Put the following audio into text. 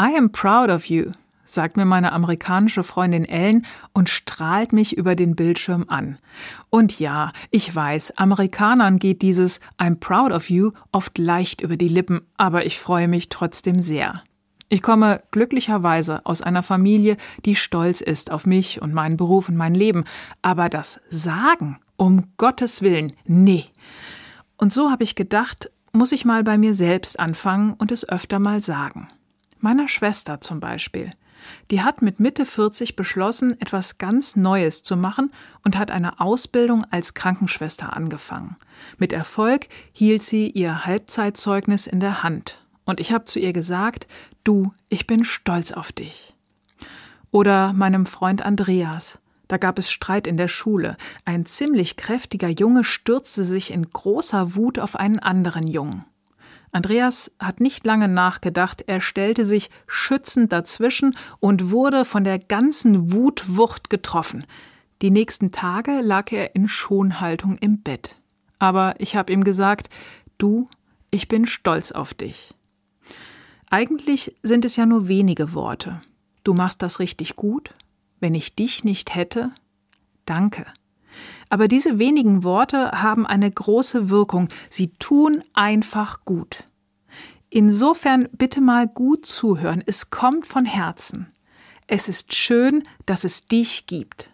I am proud of you, sagt mir meine amerikanische Freundin Ellen und strahlt mich über den Bildschirm an. Und ja, ich weiß, Amerikanern geht dieses I'm proud of you oft leicht über die Lippen, aber ich freue mich trotzdem sehr. Ich komme glücklicherweise aus einer Familie, die stolz ist auf mich und meinen Beruf und mein Leben, aber das Sagen, um Gottes Willen, nee. Und so habe ich gedacht, muss ich mal bei mir selbst anfangen und es öfter mal sagen. Meiner Schwester zum Beispiel. Die hat mit Mitte 40 beschlossen, etwas ganz Neues zu machen und hat eine Ausbildung als Krankenschwester angefangen. Mit Erfolg hielt sie ihr Halbzeitzeugnis in der Hand. Und ich habe zu ihr gesagt, du, ich bin stolz auf dich. Oder meinem Freund Andreas. Da gab es Streit in der Schule. Ein ziemlich kräftiger Junge stürzte sich in großer Wut auf einen anderen Jungen. Andreas hat nicht lange nachgedacht, er stellte sich schützend dazwischen und wurde von der ganzen Wutwucht getroffen. Die nächsten Tage lag er in Schonhaltung im Bett. Aber ich habe ihm gesagt, du, ich bin stolz auf dich. Eigentlich sind es ja nur wenige Worte. Du machst das richtig gut. Wenn ich dich nicht hätte, danke. Aber diese wenigen Worte haben eine große Wirkung. Sie tun einfach gut. Insofern bitte mal gut zuhören. Es kommt von Herzen. Es ist schön, dass es dich gibt.